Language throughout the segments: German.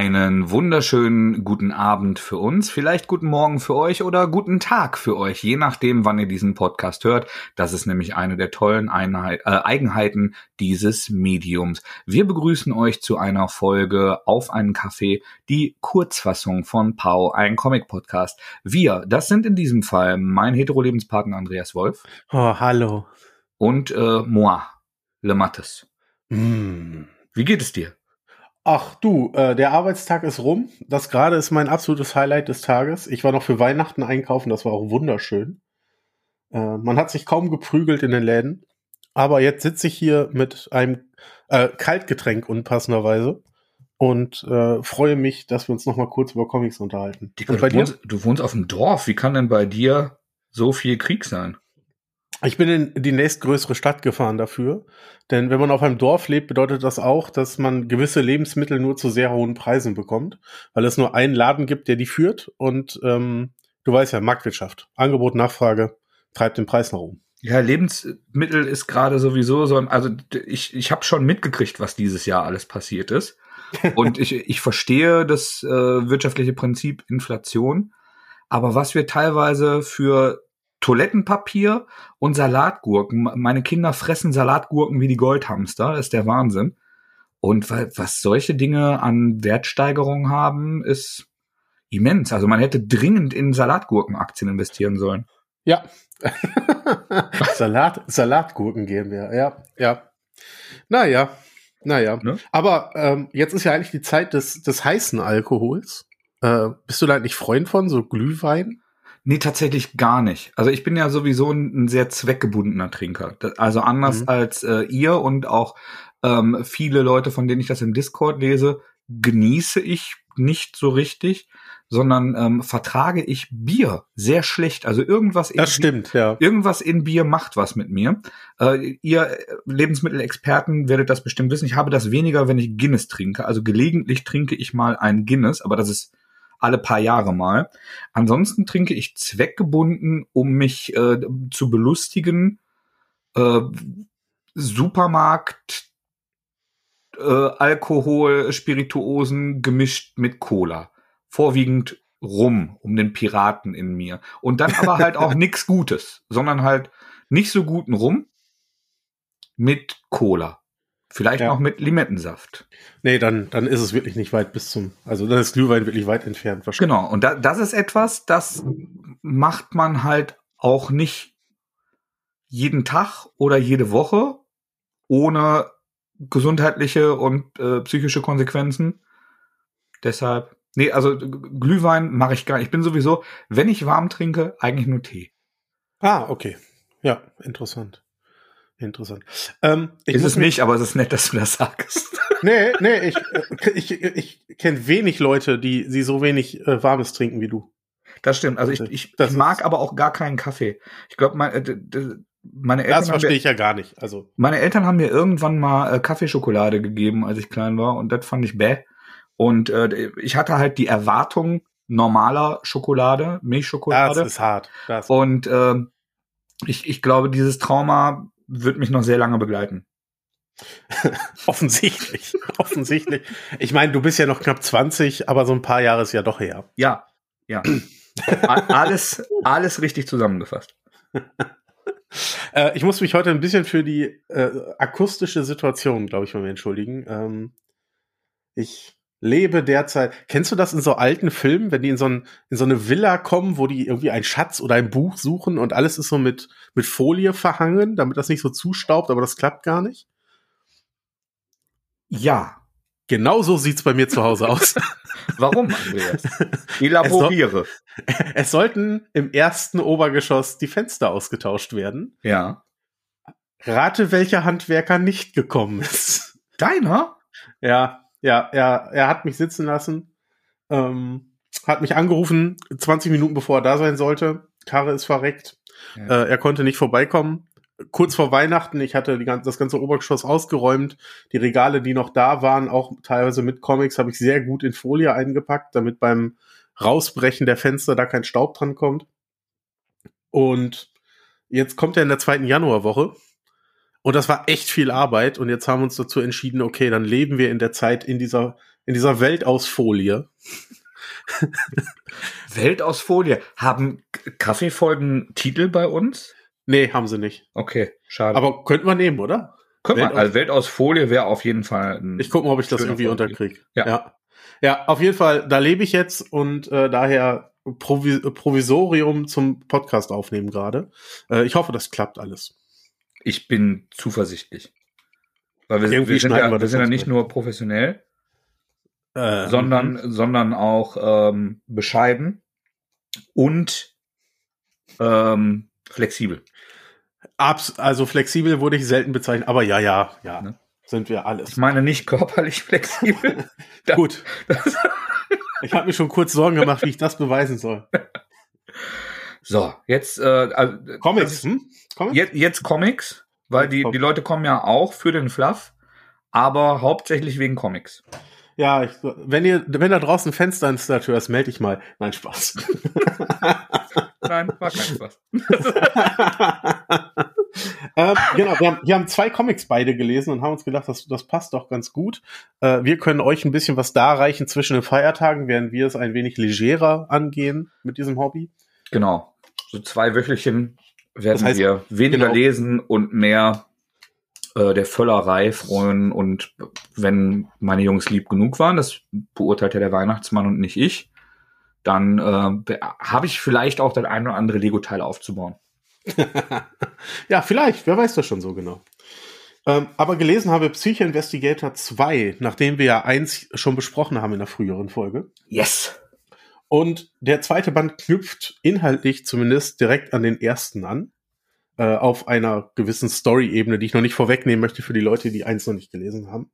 Einen wunderschönen guten Abend für uns, vielleicht guten Morgen für euch oder guten Tag für euch, je nachdem, wann ihr diesen Podcast hört. Das ist nämlich eine der tollen Einheit, äh, Eigenheiten dieses Mediums. Wir begrüßen euch zu einer Folge auf einen Kaffee, die Kurzfassung von Pau, ein Comic-Podcast. Wir, das sind in diesem Fall mein Hetero-Lebenspartner Andreas Wolf. Oh, hallo. Und äh, moi, Le Mattes. Mm. Wie geht es dir? Ach du, äh, der Arbeitstag ist rum. Das gerade ist mein absolutes Highlight des Tages. Ich war noch für Weihnachten einkaufen, das war auch wunderschön. Äh, man hat sich kaum geprügelt in den Läden. Aber jetzt sitze ich hier mit einem äh, Kaltgetränk unpassenderweise und äh, freue mich, dass wir uns noch mal kurz über Comics unterhalten. Bei du, wohnst, du wohnst auf dem Dorf. Wie kann denn bei dir so viel Krieg sein? Ich bin in die nächstgrößere Stadt gefahren dafür. Denn wenn man auf einem Dorf lebt, bedeutet das auch, dass man gewisse Lebensmittel nur zu sehr hohen Preisen bekommt, weil es nur einen Laden gibt, der die führt. Und ähm, du weißt ja, Marktwirtschaft. Angebot, Nachfrage treibt den Preis nach oben. Ja, Lebensmittel ist gerade sowieso so, also ich, ich habe schon mitgekriegt, was dieses Jahr alles passiert ist. Und ich, ich verstehe das äh, wirtschaftliche Prinzip Inflation. Aber was wir teilweise für Toilettenpapier und Salatgurken. Meine Kinder fressen Salatgurken wie die Goldhamster. Das ist der Wahnsinn. Und was solche Dinge an Wertsteigerung haben, ist immens. Also man hätte dringend in Salatgurkenaktien investieren sollen. Ja. Salat, Salatgurken gehen wir. Ja, ja. Naja, naja. Ne? Aber ähm, jetzt ist ja eigentlich die Zeit des, des heißen Alkohols. Äh, bist du da eigentlich Freund von, so Glühwein? Nee, tatsächlich gar nicht. Also ich bin ja sowieso ein, ein sehr zweckgebundener Trinker. Also anders mhm. als äh, ihr und auch ähm, viele Leute, von denen ich das im Discord lese, genieße ich nicht so richtig, sondern ähm, vertrage ich Bier sehr schlecht. Also irgendwas in das stimmt, ja. Irgendwas in Bier macht was mit mir. Äh, ihr Lebensmittelexperten werdet das bestimmt wissen. Ich habe das weniger, wenn ich Guinness trinke. Also gelegentlich trinke ich mal ein Guinness, aber das ist alle paar Jahre mal. Ansonsten trinke ich zweckgebunden, um mich äh, zu belustigen. Äh, Supermarkt, äh, Alkohol, Spirituosen gemischt mit Cola. Vorwiegend rum, um den Piraten in mir. Und dann aber halt auch nix Gutes, sondern halt nicht so guten Rum mit Cola. Vielleicht ja. noch mit Limettensaft. Nee, dann, dann ist es wirklich nicht weit bis zum, also dann ist Glühwein wirklich weit entfernt wahrscheinlich. Genau, und da, das ist etwas, das macht man halt auch nicht jeden Tag oder jede Woche ohne gesundheitliche und äh, psychische Konsequenzen. Deshalb, nee, also Glühwein mache ich gar nicht. Ich bin sowieso, wenn ich warm trinke, eigentlich nur Tee. Ah, okay. Ja, interessant. Interessant. Ähm, ist es nicht, aber es ist nett, dass du das sagst. nee, nee, ich, äh, ich, ich kenne wenig Leute, die, die so wenig äh, Warmes trinken wie du. Das stimmt. Also ich, ich, ich mag aber auch gar keinen Kaffee. Ich glaube, mein, äh, meine Eltern. Das verstehe ich ja gar nicht. Also. Meine Eltern haben mir irgendwann mal äh, Kaffeeschokolade gegeben, als ich klein war, und das fand ich bäh. Und äh, ich hatte halt die Erwartung normaler Schokolade, Milchschokolade. Das ist hart. Das und äh, ich, ich glaube, dieses Trauma wird mich noch sehr lange begleiten. offensichtlich, offensichtlich. Ich meine, du bist ja noch knapp 20, aber so ein paar Jahre ist ja doch her. Ja, ja. alles, alles richtig zusammengefasst. äh, ich muss mich heute ein bisschen für die äh, akustische Situation, glaube ich, mal entschuldigen. Ähm, ich lebe derzeit. Kennst du das in so alten Filmen, wenn die in so, ein, in so eine Villa kommen, wo die irgendwie einen Schatz oder ein Buch suchen und alles ist so mit, mit Folie verhangen, damit das nicht so zustaubt, aber das klappt gar nicht? Ja. Genau so sieht's bei mir zu Hause aus. Warum, Andreas? Elaboriere. Es, soll, es sollten im ersten Obergeschoss die Fenster ausgetauscht werden. Ja. Rate, welcher Handwerker nicht gekommen ist. Deiner? Ja, ja, er, er hat mich sitzen lassen, ähm, hat mich angerufen, 20 Minuten bevor er da sein sollte. Karre ist verreckt. Ja. Äh, er konnte nicht vorbeikommen. Kurz vor Weihnachten, ich hatte die, das ganze Obergeschoss ausgeräumt. Die Regale, die noch da waren, auch teilweise mit Comics, habe ich sehr gut in Folie eingepackt, damit beim Rausbrechen der Fenster da kein Staub dran kommt. Und jetzt kommt er in der zweiten Januarwoche und das war echt viel Arbeit. Und jetzt haben wir uns dazu entschieden, okay, dann leben wir in der Zeit in dieser, in dieser Welt aus Folie. Welt aus Folie. Haben Kaffeefolgen Titel bei uns? Nee, haben sie nicht. Okay, schade. Aber könnten wir nehmen, oder? Können Welt wir, also Welt aus Folie wäre auf jeden Fall ein Ich gucke mal, ob ich das irgendwie unterkriege. Ja. ja. Ja, auf jeden Fall, da lebe ich jetzt und äh, daher Provi Provisorium zum Podcast aufnehmen gerade. Äh, ich hoffe, das klappt alles. Ich bin zuversichtlich. Weil wir, wir sind ja, wir das sind ja nicht nur professionell, Äh, sondern, mhm. sondern auch ähm, bescheiden und ähm, flexibel. Abs also flexibel wurde ich selten bezeichnet, aber ja, ja, ja, Ne? sind wir Ich alles. meine nicht körperlich flexibel. Das- Gut. ich habe mir schon kurz Sorgen gemacht, wie ich das beweisen soll. So, jetzt, äh, also, Comics, das hm? Comics? Jetzt, jetzt Comics, weil die, die Leute kommen ja auch für den Fluff, aber hauptsächlich wegen Comics. Ja, ich, wenn ihr, wenn da draußen ein Fensterinstallateur ist, melde ich mal. Nein, Spaß. Nein, war kein Spaß. ähm, genau, wir haben, wir haben zwei Comics beide gelesen und haben uns gedacht, das, das passt doch ganz gut. Äh, wir können euch ein bisschen was darreichen zwischen den Feiertagen, während wir es ein wenig legerer angehen mit diesem Hobby. Genau. So zwei Wöchelchen werden Das heißt, wir weniger genau. lesen und mehr äh, der Völlerei freuen. Und wenn meine Jungs lieb genug waren, das beurteilt ja der Weihnachtsmann und nicht ich, dann äh, habe ich vielleicht auch das ein oder andere Lego-Teil aufzubauen. ja, vielleicht, wer weiß das schon so genau. Ähm, aber gelesen habe Psycho Investigator 2, nachdem wir ja eins schon besprochen haben in der früheren Folge. Yes! Und der zweite Band knüpft inhaltlich zumindest direkt an den ersten an. Äh, auf einer gewissen Story-Ebene, die ich noch nicht vorwegnehmen möchte für die Leute, die eins noch nicht gelesen haben.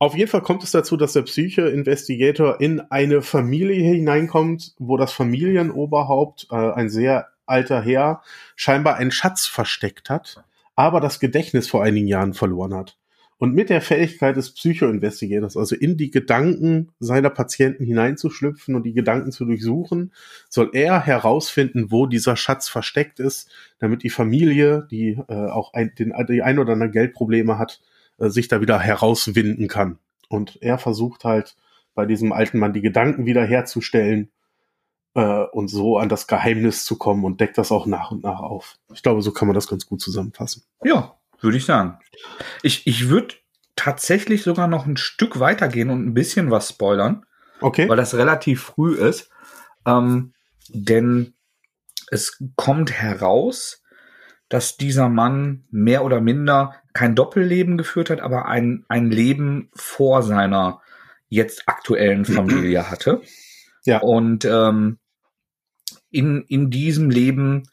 Auf jeden Fall kommt es dazu, dass der Psyche-Investigator in eine Familie hineinkommt, wo das Familienoberhaupt, äh, ein sehr alter Herr, scheinbar einen Schatz versteckt hat, aber das Gedächtnis vor einigen Jahren verloren hat. Und mit der Fähigkeit des Psycho-Investigators, also in die Gedanken seiner Patienten hineinzuschlüpfen und die Gedanken zu durchsuchen, soll er herausfinden, wo dieser Schatz versteckt ist, damit die Familie, die äh, auch ein, den, die ein oder andere Geldprobleme hat, äh, sich da wieder herauswinden kann. Und er versucht halt bei diesem alten Mann die Gedanken wiederherzustellen äh, und so an das Geheimnis zu kommen und deckt das auch nach und nach auf. Ich glaube, so kann man das ganz gut zusammenfassen. Ja, würde ich sagen. Ich, ich würde tatsächlich sogar noch ein Stück weitergehen und ein bisschen was spoilern, Okay. weil das relativ früh ist. Ähm, denn es kommt heraus, dass dieser Mann mehr oder minder kein Doppelleben geführt hat, aber ein, ein Leben vor seiner jetzt aktuellen Familie hatte. Ja. Und ähm, in, in diesem Leben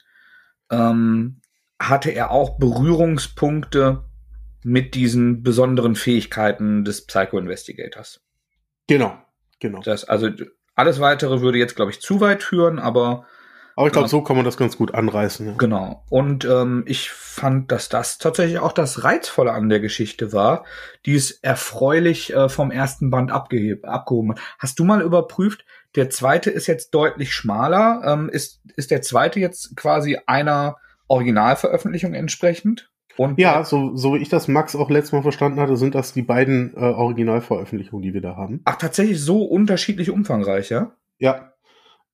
ähm, hatte er auch Berührungspunkte mit diesen besonderen Fähigkeiten des Psycho-Investigators. Genau, genau. Das, also alles weitere würde jetzt, glaube ich, zu weit führen, aber Aber ich glaube, Ja. so kann man das ganz gut anreißen. Ja. genau. Und ähm, ich fand, dass das tatsächlich auch das Reizvolle an der Geschichte war, die es erfreulich äh, vom ersten Band abgehoben hat. Hast du mal überprüft, der zweite ist jetzt deutlich schmaler. Ähm, ist, ist der zweite jetzt quasi einer Originalveröffentlichung entsprechend? Und Ja, so, so wie ich das Max auch letztes Mal verstanden hatte, sind das die beiden äh, Originalveröffentlichungen, die wir da haben. Ach, tatsächlich so unterschiedlich umfangreich, ja? Ja.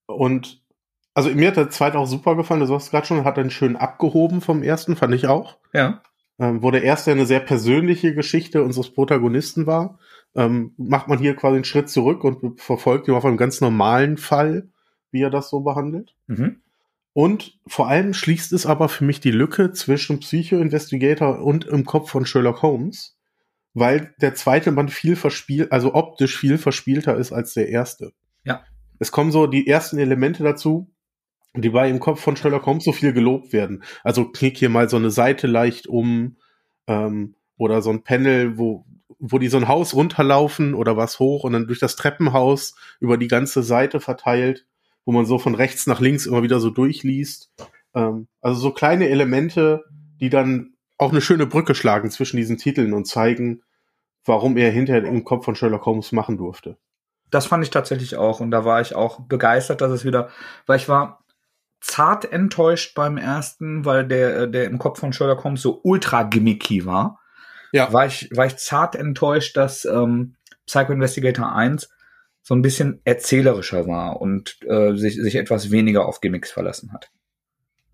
Und also mir hat der zweite auch super gefallen. Du sagst gerade schon, hat einen schön abgehoben vom ersten, fand ich auch. Ja. Ähm, wo der erste eine sehr persönliche Geschichte unseres Protagonisten war, ähm, macht man hier quasi einen Schritt zurück und verfolgt ihn auf einem ganz normalen Fall, wie er das so behandelt. Mhm. Und vor allem schließt es aber für mich die Lücke zwischen Psycho-Investigator und im Kopf von Sherlock Holmes, weil der zweite Band viel verspielt, also optisch viel verspielter ist als der erste. Ja. Es kommen so die ersten Elemente dazu, die bei im Kopf von Sherlock Holmes so viel gelobt werden. Also knick hier mal so eine Seite leicht um ähm, oder so ein Panel, wo wo die so ein Haus runterlaufen oder was hoch und dann durch das Treppenhaus über die ganze Seite verteilt wo man so von rechts nach links immer wieder so durchliest. Ähm, also so kleine Elemente, die dann auch eine schöne Brücke schlagen zwischen diesen Titeln und zeigen, warum er hinterher im Kopf von Sherlock Holmes machen durfte. Das fand ich tatsächlich auch und da war ich auch begeistert, dass es wieder, weil ich war zart enttäuscht beim ersten, weil der, der im Kopf von Sherlock Holmes so ultra gimmicky war. Ja. War ich, war ich zart enttäuscht, dass ähm, Psycho Investigator 1 so ein bisschen erzählerischer war und äh, sich, sich etwas weniger auf Gimmicks verlassen hat.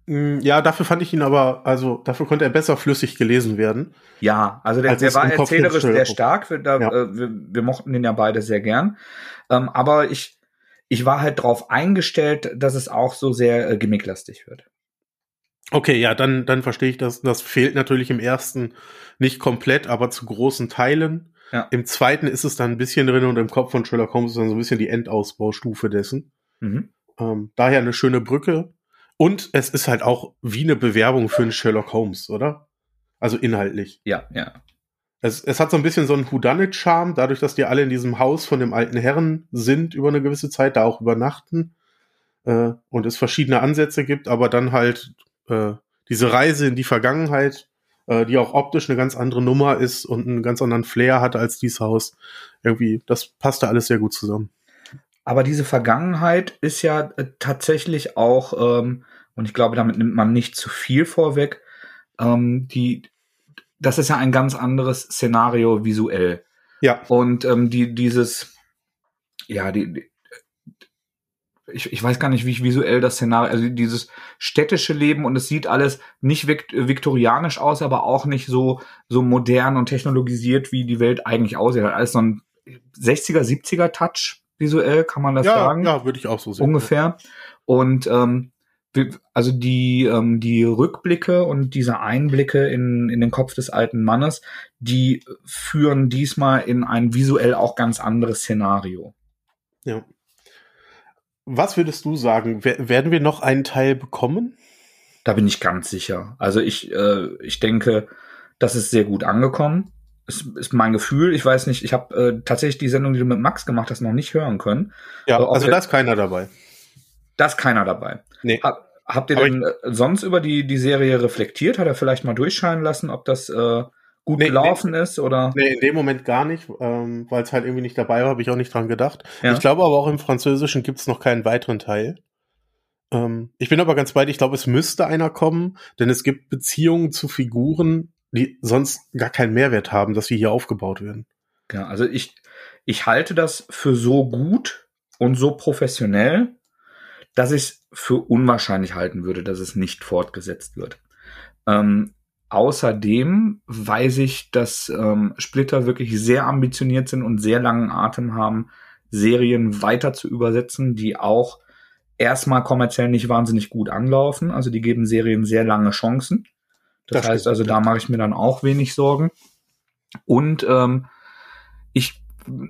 Mm, ja, dafür fand ich ihn aber, also dafür konnte er besser flüssig gelesen werden. Ja, also der, der war erzählerisch sehr stark. Wir, da, ja. äh, wir, wir, mochten den ja beide sehr gern. Ähm, aber ich, ich war halt darauf eingestellt, dass es auch so sehr äh, gimmicklastig wird. Okay, ja, dann, dann verstehe ich das. Das fehlt natürlich im ersten nicht komplett, aber zu großen Teilen. Ja. Im zweiten ist es dann ein bisschen drin und im Kopf von Sherlock Holmes ist dann so ein bisschen die Endausbaustufe dessen. Mhm. Ähm, daher eine schöne Brücke. Und es ist halt auch wie eine Bewerbung für einen Sherlock Holmes, oder? Also inhaltlich. Ja, ja. Es, es hat so ein bisschen so einen Whodunit-Charme, dadurch, dass die alle in diesem Haus von dem alten Herren sind über eine gewisse Zeit, da auch übernachten äh, und es verschiedene Ansätze gibt, aber dann halt äh, diese Reise in die Vergangenheit äh, die auch optisch eine ganz andere Nummer ist und einen ganz anderen Flair hat als dieses Haus. Irgendwie, das passte alles sehr gut zusammen. Aber diese Vergangenheit ist ja äh, tatsächlich auch, ähm, und ich glaube, damit nimmt man nicht zu viel vorweg, ähm, die, das ist ja ein ganz anderes Szenario visuell. Ja. Und ähm, die, dieses, ja, die, ich, ich weiß gar nicht, wie ich visuell das Szenario, also dieses städtische Leben und es sieht alles nicht viktorianisch aus, aber auch nicht so, so modern und technologisiert, wie die Welt eigentlich aussieht. Alles so ein 60er, 70er Touch visuell, kann man das ja, sagen? Ja, würde ich auch so sehen. Ungefähr. Und ähm, also die, ähm, die Rückblicke und diese Einblicke in, in den Kopf des alten Mannes, die führen diesmal in ein visuell auch ganz anderes Szenario. Ja. Was würdest du sagen? werden wir noch einen Teil bekommen? Da bin ich ganz sicher. Also ich, äh, ich denke, das ist sehr gut angekommen. Ist, ist mein Gefühl. Ich weiß nicht, ich habe äh, tatsächlich die Sendung, die du mit Max gemacht hast, noch nicht hören können. Ja, also da ist keiner dabei. Da ist keiner dabei. Nee. Hab, habt ihr denn äh, sonst über die, die Serie reflektiert? Hat er vielleicht mal durchscheinen lassen, ob das äh, gut nee, gelaufen nee, ist oder? Nee, in dem Moment gar nicht, ähm, weil es halt irgendwie nicht dabei war, habe ich auch nicht dran gedacht. Ja. Ich glaube aber auch im Französischen gibt es noch keinen weiteren Teil. Ähm, ich bin aber ganz weit, ich glaube, es müsste einer kommen, denn es gibt Beziehungen zu Figuren, die sonst gar keinen Mehrwert haben, dass sie hier aufgebaut werden. Ja, also ich, ich halte das für so gut und so professionell, dass ich es für unwahrscheinlich halten würde, dass es nicht fortgesetzt wird. Ähm, Außerdem weiß ich, dass ähm, Splitter wirklich sehr ambitioniert sind und sehr langen Atem haben, Serien weiter zu übersetzen, die auch erstmal kommerziell nicht wahnsinnig gut anlaufen. Also die geben Serien sehr lange Chancen. Das, das heißt also, da mache ich mir dann auch wenig Sorgen. Und ähm, ich,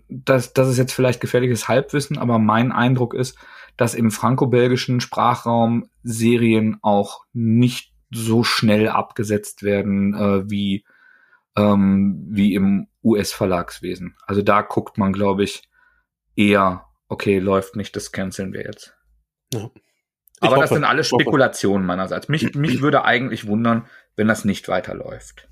das, das ist jetzt vielleicht gefährliches Halbwissen, aber mein Eindruck ist, dass im franco-belgischen Sprachraum Serien auch nicht so schnell abgesetzt werden äh, wie, ähm, wie im US-Verlagswesen. Also da guckt man, glaube ich, eher, okay, läuft nicht, das canceln wir jetzt. Ja. Aber hoffe, das sind alles Spekulationen meinerseits. Mich, mich würde eigentlich wundern, wenn das nicht weiterläuft.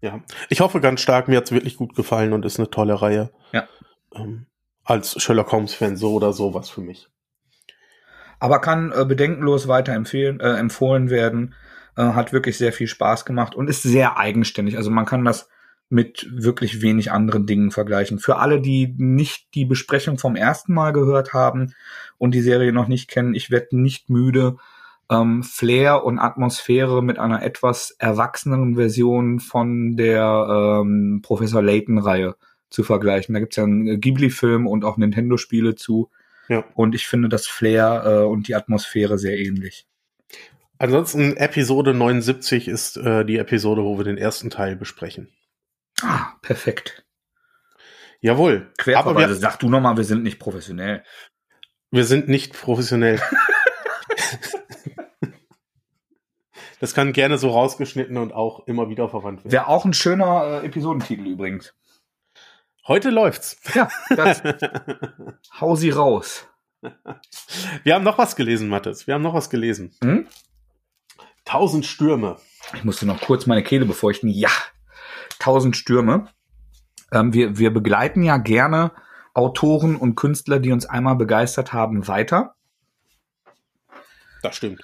Ja, ich hoffe ganz stark, mir hat's wirklich gut gefallen und ist eine tolle Reihe. Ja. Ähm, als Sherlock Holmes-Fan so oder so was für mich. Aber kann äh, bedenkenlos weiterempfehlen, äh, empfohlen werden. Äh, hat wirklich sehr viel Spaß gemacht und ist sehr eigenständig. Also man kann das mit wirklich wenig anderen Dingen vergleichen. Für alle, die nicht die Besprechung vom ersten Mal gehört haben und die Serie noch nicht kennen, ich werde nicht müde, ähm, Flair und Atmosphäre mit einer etwas erwachseneren Version von der ähm, Professor Layton-Reihe zu vergleichen. Da gibt's ja einen Ghibli-Film und auch Nintendo-Spiele zu. Ja. Und ich finde das Flair äh, und die Atmosphäre sehr ähnlich. Ansonsten Episode 79 ist äh, die Episode, wo wir den ersten Teil besprechen. Ah, perfekt. Jawohl. Querverweise, sag du nochmal, wir sind nicht professionell. Wir sind nicht professionell. das kann gerne so rausgeschnitten und auch immer wieder verwandt werden. Wäre auch ein schöner äh, Episodentitel übrigens. Heute läuft's. Ja, das. Hau sie raus. Wir haben noch was gelesen, Mathis. Wir haben noch was gelesen. Hm? Tausend Stürme. Ich musste noch kurz meine Kehle befeuchten. Ja, tausend Stürme. Ähm, wir, wir begleiten ja gerne Autoren und Künstler, die uns einmal begeistert haben, weiter. Das stimmt.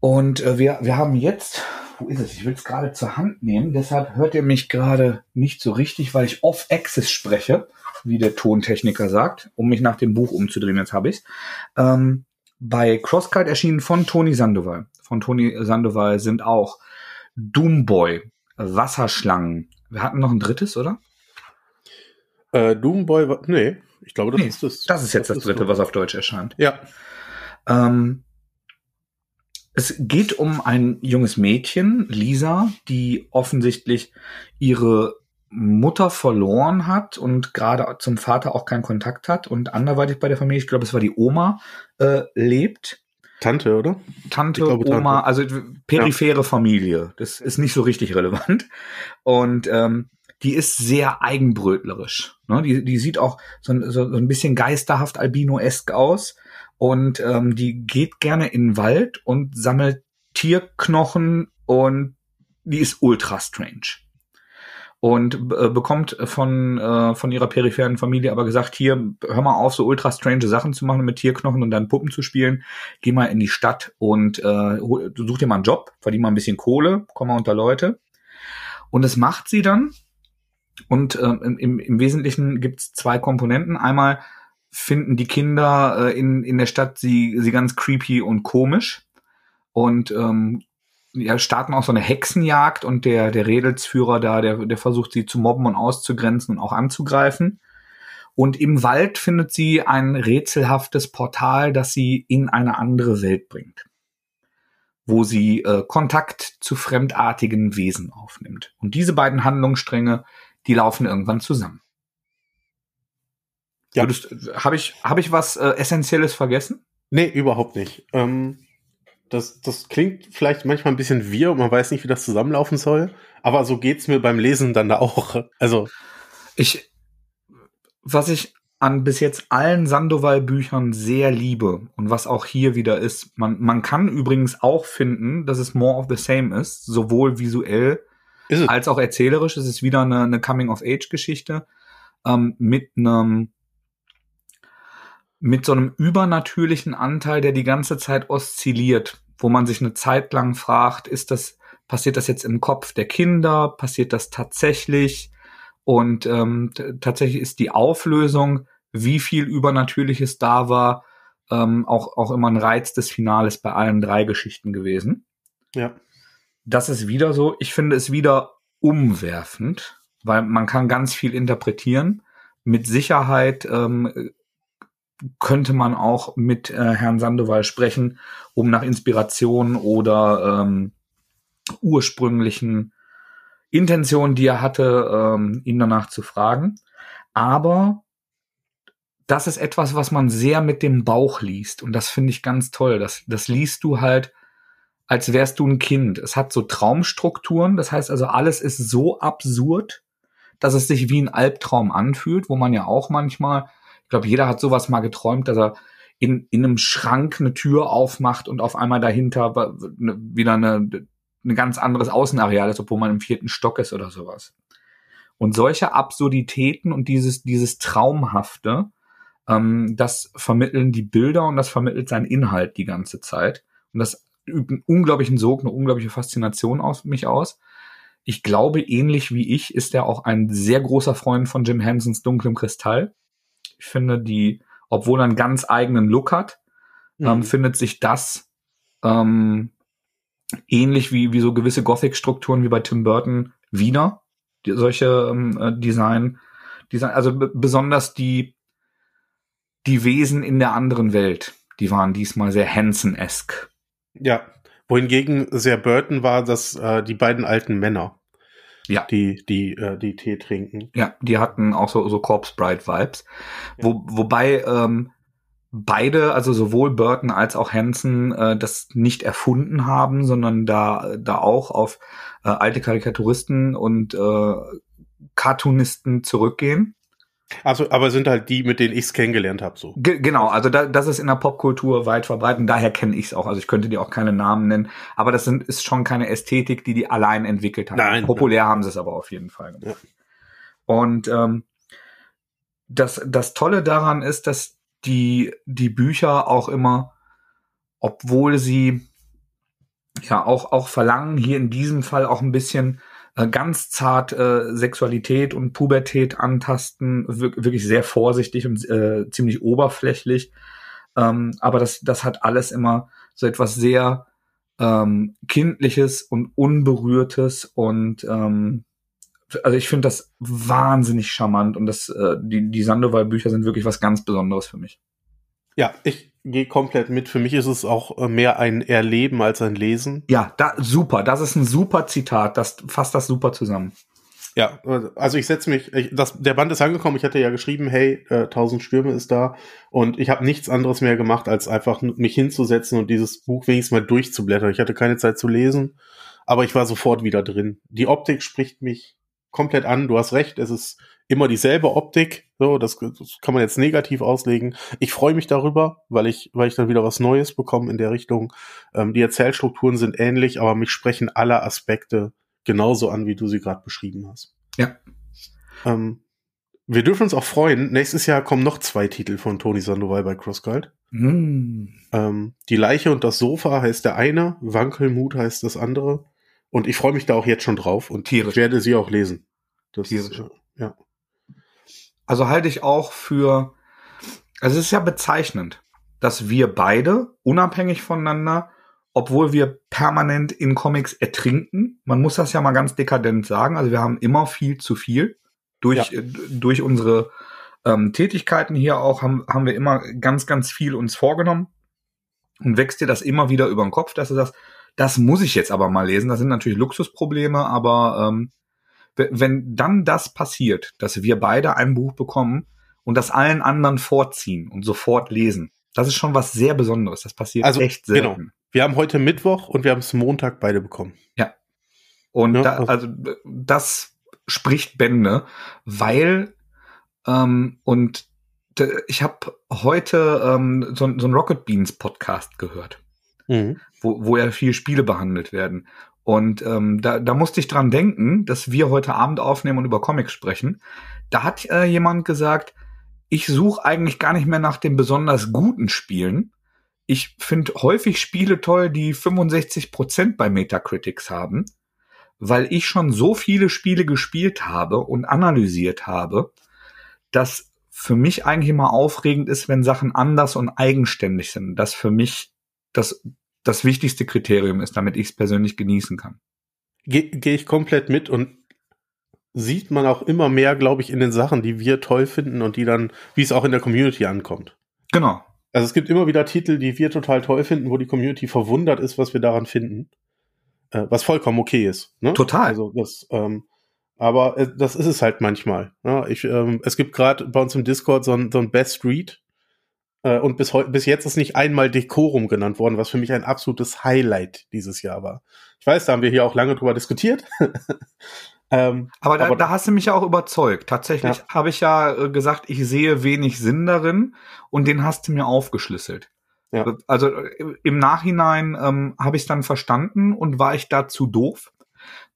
Und äh, wir, wir haben jetzt wo ist es? Ich will es gerade zur Hand nehmen, deshalb hört ihr mich gerade nicht so richtig, weil ich off-Axis spreche, wie der Tontechniker sagt, um mich nach dem Buch umzudrehen. Jetzt habe ich's. Ähm, bei Crosscut erschienen von Toni Sandoval. Von Toni Sandoval sind auch Doomboy, Wasserschlangen. Wir hatten noch ein drittes, oder? Äh, Doomboy, nee, ich glaube, das Nee, ist das. Das ist jetzt das, dritte, so. was auf Deutsch erscheint. Ja. Ähm, es geht um ein junges Mädchen, Lisa, die offensichtlich ihre Mutter verloren hat und gerade zum Vater auch keinen Kontakt hat und anderweitig bei der Familie, ich glaube, es war die Oma, äh, lebt. Tante, oder? Tante, glaube, Oma, Tante. also periphere Familie. Das ist nicht so richtig relevant. Und ähm, die ist sehr eigenbrötlerisch. Ne? Die, die sieht auch so, ein- so, so ein bisschen geisterhaft albino-esk aus. Und ähm, die geht gerne in den Wald und sammelt Tierknochen und die ist ultra strange. Und äh, bekommt von, äh, von ihrer peripheren Familie aber gesagt, hier, hör mal auf, so ultra strange Sachen zu machen mit Tierknochen und dann Puppen zu spielen. Geh mal in die Stadt und äh, such dir mal einen Job, verdien mal ein bisschen Kohle, komm mal unter Leute. Und das macht sie dann. Und äh, im, im Wesentlichen gibt's zwei Komponenten. Einmal finden die Kinder äh, in, in der Stadt sie, sie ganz creepy und komisch. Und ähm, ja, starten auch so eine Hexenjagd und der, der Redelsführer da, der, der versucht sie zu mobben und auszugrenzen und auch anzugreifen. Und im Wald findet sie ein rätselhaftes Portal, das sie in eine andere Welt bringt, wo sie äh, Kontakt zu fremdartigen Wesen aufnimmt. Und diese beiden Handlungsstränge, die laufen irgendwann zusammen. Ja. Habe ich, hab ich was äh, Essentielles vergessen? Nee, überhaupt nicht. Ähm, das, das klingt vielleicht manchmal ein bisschen wir und man weiß nicht, wie das zusammenlaufen soll. Aber so geht's mir beim Lesen dann da auch. Also, Ich, was ich an bis jetzt allen Sandoval-Büchern sehr liebe und was auch hier wieder ist, man, man kann übrigens auch finden, dass es more of the same ist, sowohl visuell es. als auch erzählerisch. Es ist wieder eine, eine Coming-of-Age-Geschichte ähm, mit einem mit so einem übernatürlichen Anteil, der die ganze Zeit oszilliert, wo man sich eine Zeit lang fragt, ist das passiert das jetzt im Kopf der Kinder, passiert das tatsächlich? Und ähm, tatsächlich ist die Auflösung, wie viel Übernatürliches da war, ähm, auch, auch immer ein Reiz des Finales bei allen drei Geschichten gewesen Ja. das ist wieder so. Ich finde es wieder umwerfend, weil man kann ganz viel interpretieren. Mit Sicherheit ähm, könnte man auch mit äh, Herrn Sandoval sprechen, um nach Inspiration oder ähm, ursprünglichen Intentionen, die er hatte, ähm, ihn danach zu fragen. Aber das ist etwas, was man sehr mit dem Bauch liest. Und das finde ich ganz toll. Das, das liest du halt als wärst du ein Kind. Es hat so Traumstrukturen, das heißt also, alles ist so absurd, dass es sich wie ein Albtraum anfühlt, wo man ja auch manchmal, glaube, jeder hat sowas mal geträumt, dass er in, in einem Schrank eine Tür aufmacht und auf einmal dahinter ne- wieder eine, ein ganz anderes Außenareal ist, obwohl man im vierten Stock ist oder sowas. Und solche Absurditäten und dieses, dieses Traumhafte, ähm, das vermitteln die Bilder und das vermittelt seinen Inhalt die ganze Zeit. Und das übt einen unglaublichen Sog, eine unglaubliche Faszination auf mich aus. Ich glaube, ähnlich wie ich ist er auch ein sehr großer Freund von Jim Hensons Dunklem Kristall. Ich finde, die, obwohl er einen ganz eigenen Look hat, ähm, Mhm. findet sich das ähm, ähnlich wie, wie so gewisse Gothic-Strukturen wie bei Tim Burton wieder. Die, solche ähm, äh, Design, Design, also besonders die, die Wesen in der anderen Welt, die waren diesmal sehr Hansen-esque. Ja. Wohingegen sehr Burton war, dass äh, die beiden alten Männer, Ja. die, die, äh, die Tee trinken. Ja, die hatten auch so, so Corpse Bride Vibes. Wo, wobei ähm, beide, also sowohl Burton als auch Hansen, äh, das nicht erfunden haben, sondern da, da auch auf äh, alte Karikaturisten und äh, Cartoonisten zurückgehen. Also, aber sind halt die, mit denen ich es kennengelernt habe, so. Ge genau, also da, das ist in der Popkultur weit verbreitet. und Daher kenne ich es auch. Also ich könnte dir auch keine Namen nennen, aber das sind, ist schon keine Ästhetik, die die allein entwickelt haben. Nein. Populär haben sie es aber auf jeden Fall gemacht. Ja. Und ähm, das, das Tolle daran ist, dass die, die Bücher auch immer, obwohl sie ja auch, auch verlangen, hier in diesem Fall auch ein bisschen äh, ganz zart äh, Sexualität und Pubertät antasten, wir wirklich sehr vorsichtig und äh, ziemlich oberflächlich. Ähm, aber das, das hat alles immer so etwas sehr ähm, Kindliches und Unberührtes und ähm, also ich finde das wahnsinnig charmant und das, äh, die, die Sandoval-Bücher sind wirklich was ganz Besonderes für mich. Ja, ich gehe komplett mit. Für mich ist es auch äh, mehr ein Erleben als ein Lesen. Ja, da, super. Das ist ein super Zitat. Das fasst das super zusammen. Ja, also ich setze mich, ich, das, der Band ist angekommen, ich hatte ja geschrieben, hey, äh, 1000 Stürme ist da und ich habe nichts anderes mehr gemacht, als einfach mich hinzusetzen und dieses Buch wenigstens mal durchzublättern. Ich hatte keine Zeit zu lesen, aber ich war sofort wieder drin. Die Optik spricht mich komplett an, du hast recht, es ist immer dieselbe Optik, so, das, das kann man jetzt negativ auslegen. Ich freue mich darüber, weil ich, weil ich dann wieder was Neues bekomme in der Richtung. Ähm, die Erzählstrukturen sind ähnlich, aber mich sprechen alle Aspekte genauso an, wie du sie gerade beschrieben hast. Ja. Ähm, wir dürfen uns auch freuen. Nächstes Jahr kommen noch zwei Titel von Tony Sandoval bei CrossCult. Mm. Ähm, die Leiche und das Sofa heißt der eine, Wankelmut heißt das andere. Und ich freue mich da auch jetzt schon drauf und Tierisch. werde sie auch lesen. Das Tierisch. Äh, ja. Also halte ich auch für, also es ist ja bezeichnend, dass wir beide unabhängig voneinander obwohl wir permanent in Comics ertrinken. Man muss das ja mal ganz dekadent sagen. Also wir haben immer viel zu viel. Durch, ja. durch unsere ähm, Tätigkeiten hier auch haben, haben wir immer ganz, ganz viel uns vorgenommen. Und wächst dir das immer wieder über den Kopf, dass du sagst, das muss ich jetzt aber mal lesen. Das sind natürlich Luxusprobleme, aber ähm, wenn dann das passiert, dass wir beide ein Buch bekommen und das allen anderen vorziehen und sofort lesen, das ist schon was sehr Besonderes. Das passiert also, echt selten. Genau. Wir haben heute Mittwoch und wir haben es Montag beide bekommen. Ja. Und ja, da, also, also das spricht Bände, weil ähm, und ich habe heute ähm, so, so ein Rocket Beans Podcast gehört, mhm. wo, wo ja viele Spiele behandelt werden. Und ähm, da, da musste ich dran denken, dass wir heute Abend aufnehmen und über Comics sprechen. Da hat äh, jemand gesagt, ich suche eigentlich gar nicht mehr nach den besonders guten Spielen, ich finde häufig Spiele toll, die 65 Prozent bei Metacritics haben, weil ich schon so viele Spiele gespielt habe und analysiert habe, dass für mich eigentlich immer aufregend ist, wenn Sachen anders und eigenständig sind. Das für mich das, das wichtigste Kriterium ist, damit ich es persönlich genießen kann. Gehe geh ich komplett mit und sieht man auch immer mehr, glaube ich, in den Sachen, die wir toll finden und die dann, wie es auch in der Community ankommt. Genau. Also es gibt immer wieder Titel, die wir total toll finden, wo die Community verwundert ist, was wir daran finden. Äh, was vollkommen okay ist. Ne? Total. Also das, ähm, aber äh, das ist es halt manchmal. Ja, ich, ähm, es gibt gerade bei uns im Discord so ein, so ein Best Read. Äh, und bis, bis jetzt ist nicht einmal Dekorum genannt worden, was für mich ein absolutes Highlight dieses Jahr war. Ich weiß, da haben wir hier auch lange drüber diskutiert. Ähm, aber, da, aber da hast du mich ja auch überzeugt. Tatsächlich ja. habe ich ja äh, gesagt, ich sehe wenig Sinn darin und den hast du mir aufgeschlüsselt. Ja. Also äh, im Nachhinein ähm, habe ich es dann verstanden und war ich dazu doof.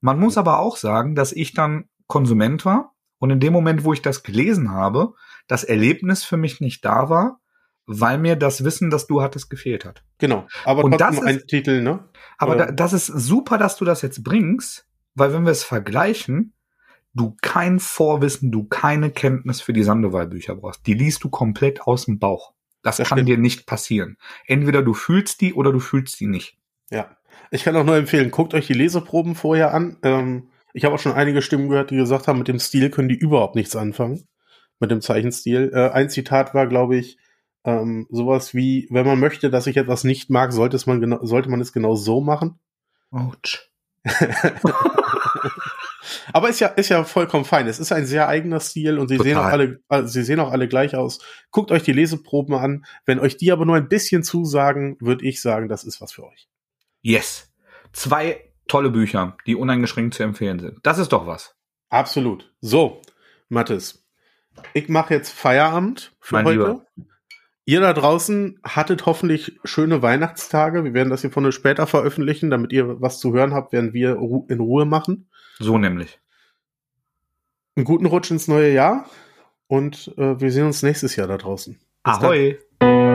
Man muss aber auch sagen, dass ich dann Konsument war und in dem Moment, wo ich das gelesen habe, das Erlebnis für mich nicht da war, weil mir das Wissen, das du hattest, gefehlt hat. Genau, aber und das ist, ein Titel, ne? Aber da, das ist super, dass du das jetzt bringst, weil wenn wir es vergleichen, du kein Vorwissen, du keine Kenntnis für die Sandoval-Bücher brauchst. Die liest du komplett aus dem Bauch. Das, das kann stimmt. dir nicht passieren. Entweder du fühlst die oder du fühlst die nicht. Ja. Ich kann auch nur empfehlen, guckt euch die Leseproben vorher an. Ähm, ich habe auch schon einige Stimmen gehört, die gesagt haben, mit dem Stil können die überhaupt nichts anfangen. Mit dem Zeichenstil. Äh, ein Zitat war, glaube ich, ähm, sowas wie, wenn man möchte, dass ich etwas nicht mag, sollte, es man, genau, sollte man es genau so machen. Autsch. Aber ist ja, ist ja vollkommen fein. Es ist ein sehr eigener Stil und sie Total. sehen auch alle, äh, sie sehen auch alle gleich aus. Guckt euch die Leseproben an. Wenn euch die aber nur ein bisschen zusagen, würde ich sagen, das ist was für euch. Yes. Zwei tolle Bücher, die uneingeschränkt zu empfehlen sind. Das ist doch was. Absolut. So, Mathis. Ich mache jetzt Feierabend für mein heute. Lieber. Ihr da draußen hattet hoffentlich schöne Weihnachtstage. Wir werden das hier von später veröffentlichen, damit ihr was zu hören habt, während wir in Ruhe machen. So nämlich. Einen guten Rutsch ins neue Jahr und äh, wir sehen uns nächstes Jahr da draußen. Bis Ahoi! Dann.